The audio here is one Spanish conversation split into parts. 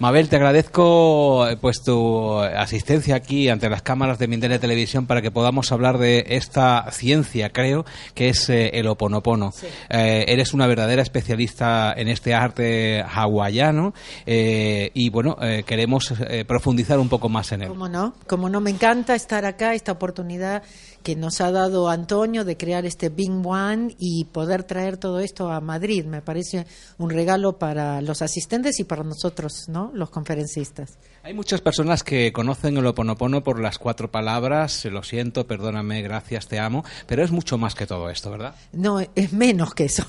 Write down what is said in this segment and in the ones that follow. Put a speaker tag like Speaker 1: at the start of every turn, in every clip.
Speaker 1: Mabel, te agradezco eh, pues tu asistencia aquí ante las cámaras de Mindele Televisión para que podamos hablar de esta ciencia, creo, que es eh, el oponopono. Eh, eres una verdadera especialista en este arte hawaiano y bueno, queremos profundizar un poco más en él.
Speaker 2: Cómo no, cómo no, me encanta estar acá, esta oportunidad que nos ha dado Antonio de crear este Bing One y poder traer todo esto a Madrid. Me parece un regalo para los asistentes y para nosotros, ¿no? Los conferencistas.
Speaker 1: Hay muchas personas que conocen el Oponopono por las cuatro palabras, lo siento, perdóname, gracias, te amo, pero es mucho más que todo esto, ¿verdad?
Speaker 2: No, es menos que eso.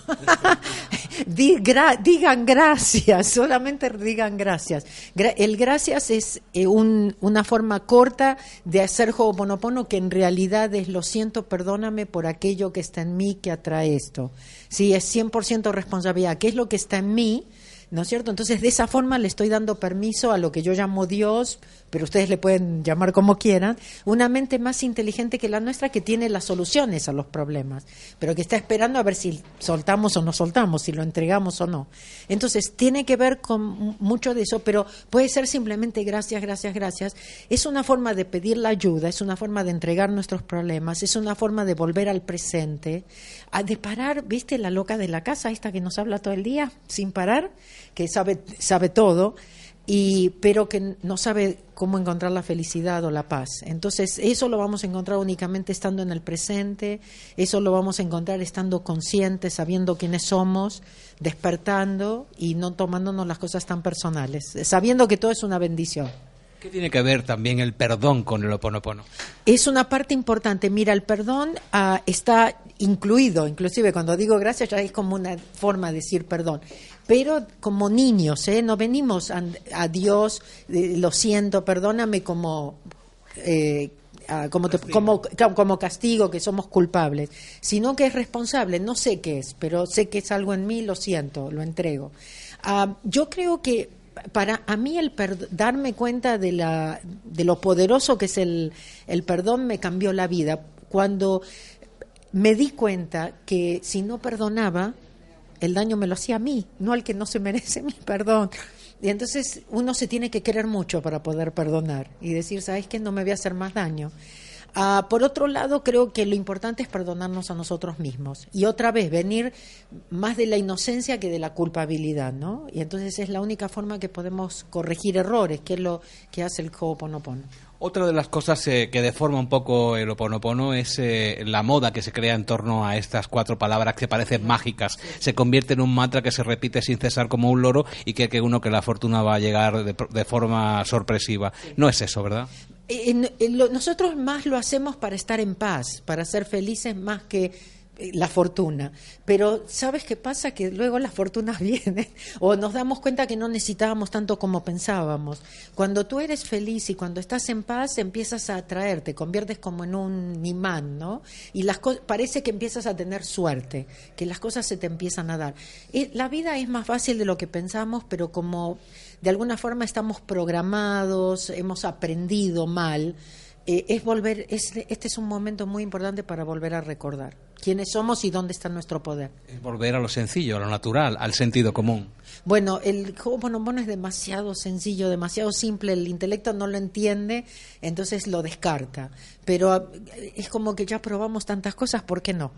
Speaker 2: digan gracias, solamente digan gracias. el gracias es eh, una forma corta de hacer Ho'oponopono que en realidad es lo siento, perdóname por aquello que está en mí que atrae esto. Sí, es 100% responsabilidad. ¿Qué es lo que está en mí? ¿No es cierto? Entonces, de esa forma le estoy dando permiso a lo que yo llamo Dios, pero ustedes le pueden llamar como quieran, una mente más inteligente que la nuestra que tiene las soluciones a los problemas, pero que está esperando a ver si soltamos o no soltamos, si lo entregamos o no. Entonces, tiene que ver con mucho de eso, pero puede ser simplemente gracias, gracias, gracias. Es una forma de pedir la ayuda, es una forma de entregar nuestros problemas, es una forma de volver al presente, de parar, ¿viste la loca de la casa, esta que nos habla todo el día, sin parar? Que sabe, sabe todo, y, pero que no sabe cómo encontrar la felicidad o la paz. Entonces, eso lo vamos a encontrar únicamente estando en el presente, eso lo vamos a encontrar estando conscientes, sabiendo quiénes somos, despertando y no tomándonos las cosas tan personales, sabiendo que todo es una bendición.
Speaker 1: ¿Qué tiene que ver también el perdón con el oponopono?
Speaker 2: Es una parte importante. Mira, el perdón ah, está incluido, inclusive cuando digo gracias ya es como una forma de decir perdón pero como niños, ¿eh? no venimos a, Dios, lo siento, perdóname como... Eh, como, como, como, castigo, que somos culpables, sino que es responsable. No sé qué es, pero sé que es algo en mí, lo siento, lo entrego. Ah, yo creo que para a mí el darme cuenta de, la, de lo poderoso que es el, el perdón me cambió la vida. Cuando me di cuenta que si no perdonaba, el daño me lo hacía a mí, no al que no se merece mi perdón. Y entonces uno se tiene que querer mucho para poder perdonar y decir, ¿sabes qué? No me voy a hacer más daño. Ah, por otro lado, creo que lo importante es perdonarnos a nosotros mismos. Y otra vez, venir más de la inocencia que de la culpabilidad, ¿no? Y entonces es la única forma que podemos corregir errores, que es lo que hace el Ho'oponopono.
Speaker 1: Otra de las cosas eh, que deforma un poco el oponopono es eh, la moda que se crea en torno a estas cuatro palabras que parecen mágicas. Se convierte en un mantra que se repite sin cesar como un loro y que, que uno que la fortuna va a llegar de, forma sorpresiva. No es eso, ¿verdad?
Speaker 2: nosotros más lo hacemos para estar en paz, para ser felices más que la fortuna. Pero ¿sabes qué pasa? Que luego las fortunas vienen o nos damos cuenta que no necesitábamos tanto como pensábamos. Cuando tú eres feliz y cuando estás en paz empiezas a atraer, te conviertes como en un imán, ¿no? Y las parece que empiezas a tener suerte, que las cosas se te empiezan a dar. la vida es más fácil de lo que pensamos, pero como de alguna forma estamos programados, hemos aprendido mal, eh, es volver, este es un momento muy importante para volver a recordar quiénes somos y dónde está nuestro poder.
Speaker 1: Es volver a lo sencillo, a lo natural, al sentido común.
Speaker 2: Bueno, el Ho'oponopono es demasiado sencillo, demasiado simple, el intelecto no lo entiende, entonces lo descarta. Pero eh, es como que ya probamos tantas cosas, ¿por qué no?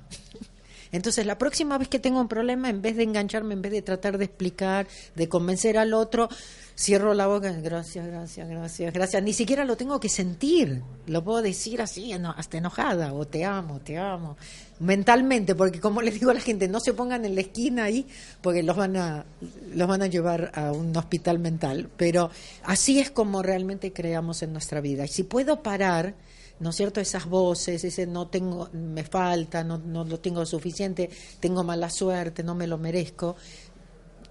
Speaker 2: Entonces, la próxima vez que tengo un problema, en vez de engancharme, en vez de tratar de explicar, de convencer al otro, cierro la boca, gracias, gracias, gracias, gracias. Ni siquiera lo tengo que sentir, lo puedo decir así, hasta enojada, o te amo, te amo, mentalmente, porque como les digo a la gente, no se pongan en la esquina ahí, porque los van a, los van a llevar a un hospital mental. Pero así es como realmente creamos en nuestra vida. Y si puedo parar, ¿no es cierto? Esas voces, ese no tengo, me falta, no, no lo tengo suficiente, tengo mala suerte, no me lo merezco,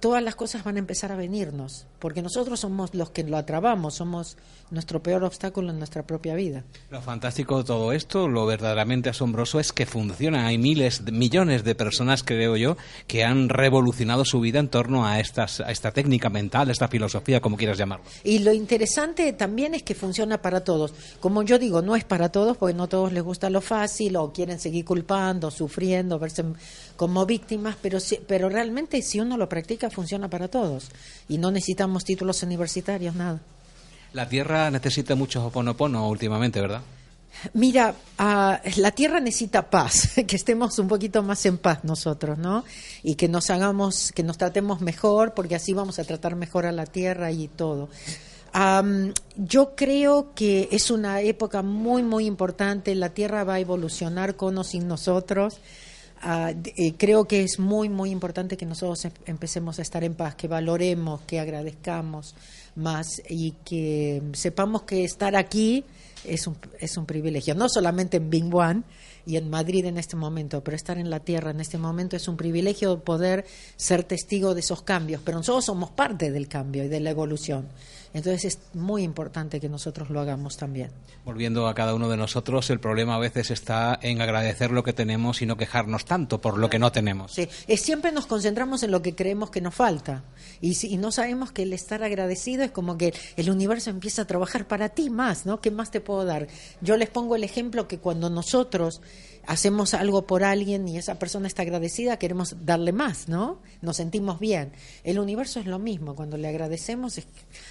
Speaker 2: todas las cosas van a empezar a venirnos, porque nosotros somos los que lo atrabamos, somos nuestro peor obstáculo en nuestra propia vida.
Speaker 1: Lo fantástico de todo esto, lo verdaderamente asombroso es que funciona. Hay miles, millones de personas, creo yo, que han revolucionado su vida en torno a, estas, a esta técnica mental, esta filosofía, como quieras llamarlo.
Speaker 2: Y lo interesante también es que funciona para todos. Como yo digo, no es para todos, porque no a todos les gusta lo fácil o quieren seguir culpando, sufriendo, verse como víctimas, pero, pero realmente si uno lo practica funciona para todos y no necesitamos títulos universitarios, nada.
Speaker 1: La Tierra necesita mucho oponopono últimamente, ¿verdad?
Speaker 2: Mira, ah, la Tierra necesita paz, que estemos un poquito más en paz nosotros, ¿no? Y que nos hagamos, que nos tratemos mejor, porque así vamos a tratar mejor a la Tierra y todo. yo creo que es una época muy, muy importante. La Tierra va a evolucionar con o sin nosotros. Ah, eh, creo que es muy, muy importante que nosotros em, empecemos a estar en paz, que valoremos, que agradezcamos más y que sepamos que estar aquí es un, es un privilegio. No solamente en Bing One y en Madrid en este momento, pero estar en la tierra en este momento es un privilegio poder ser testigo de esos cambios. Pero nosotros somos parte del cambio y de la evolución. Entonces es muy importante que nosotros lo hagamos también.
Speaker 1: Volviendo a cada uno de nosotros, el problema a veces está en agradecer lo que tenemos y no quejarnos tanto por lo que no tenemos.
Speaker 2: Sí, es, siempre nos concentramos en lo que creemos que nos falta y, si, y no sabemos que el estar agradecido es como que el universo empieza a trabajar para ti más, ¿no? ¿Qué más te puedo dar? Yo les pongo el ejemplo que cuando nosotros hacemos algo por alguien y esa persona está agradecida, queremos darle más, ¿no? Nos sentimos bien. El universo es lo mismo, cuando le agradecemos, es,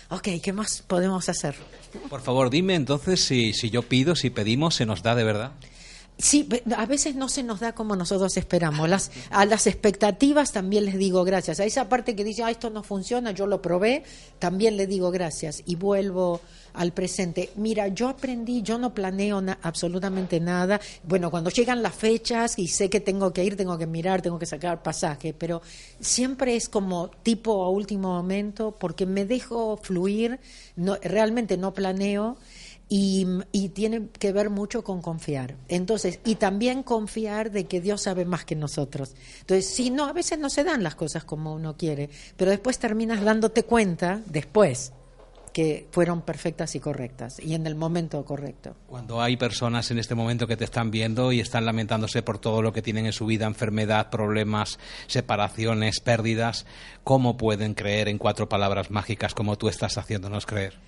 Speaker 2: ok, ¿qué más podemos hacer?
Speaker 1: Por favor, dime entonces si, si yo pido, si pedimos, ¿se nos da de verdad?
Speaker 2: Sí, a veces no se nos da como nosotros esperamos. Las, a las expectativas también les digo gracias. A esa parte que dice, ah, esto no funciona, yo lo probé, también le digo gracias y vuelvo al presente. Mira, yo aprendí, yo no planeo absolutamente nada. Bueno, cuando llegan las fechas y sé que tengo que ir, tengo que mirar, tengo que sacar pasaje, pero siempre es como tipo a último momento porque me dejo fluir, no, realmente no planeo y, tiene que ver mucho con confiar. Entonces, y también confiar de que Dios sabe más que nosotros. Entonces, si no, a veces no se dan las cosas como uno quiere, pero después terminas dándote cuenta, después, que fueron perfectas y correctas y en el momento correcto.
Speaker 1: Cuando hay personas en este momento que te están viendo y están lamentándose por todo lo que tienen en su vida, enfermedad, problemas, separaciones, pérdidas, ¿cómo pueden creer en cuatro palabras mágicas como tú estás haciéndonos creer?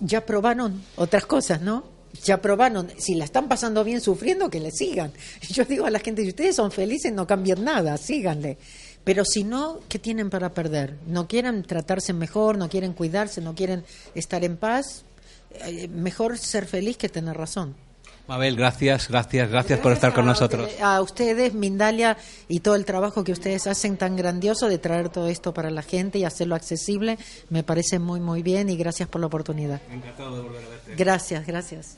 Speaker 2: ya probaron otras cosas, ¿no? Ya probaron, si la están pasando bien sufriendo, que le sigan. Yo digo a la gente, si ustedes son felices, no cambien nada, síganle. Pero si no, ¿qué tienen para perder? ¿No quieren tratarse mejor? ¿No quieren cuidarse? ¿No quieren estar en paz? Eh, mejor ser feliz que tener razón.
Speaker 1: Mabel, gracias, gracias, gracias, por estar con nosotros.
Speaker 2: A ustedes, Mindalia, y todo el trabajo que ustedes hacen tan grandioso de traer todo esto para la gente y hacerlo accesible, me parece muy, muy bien y gracias por la oportunidad.
Speaker 1: Encantado de volver a verte.
Speaker 2: Gracias, gracias.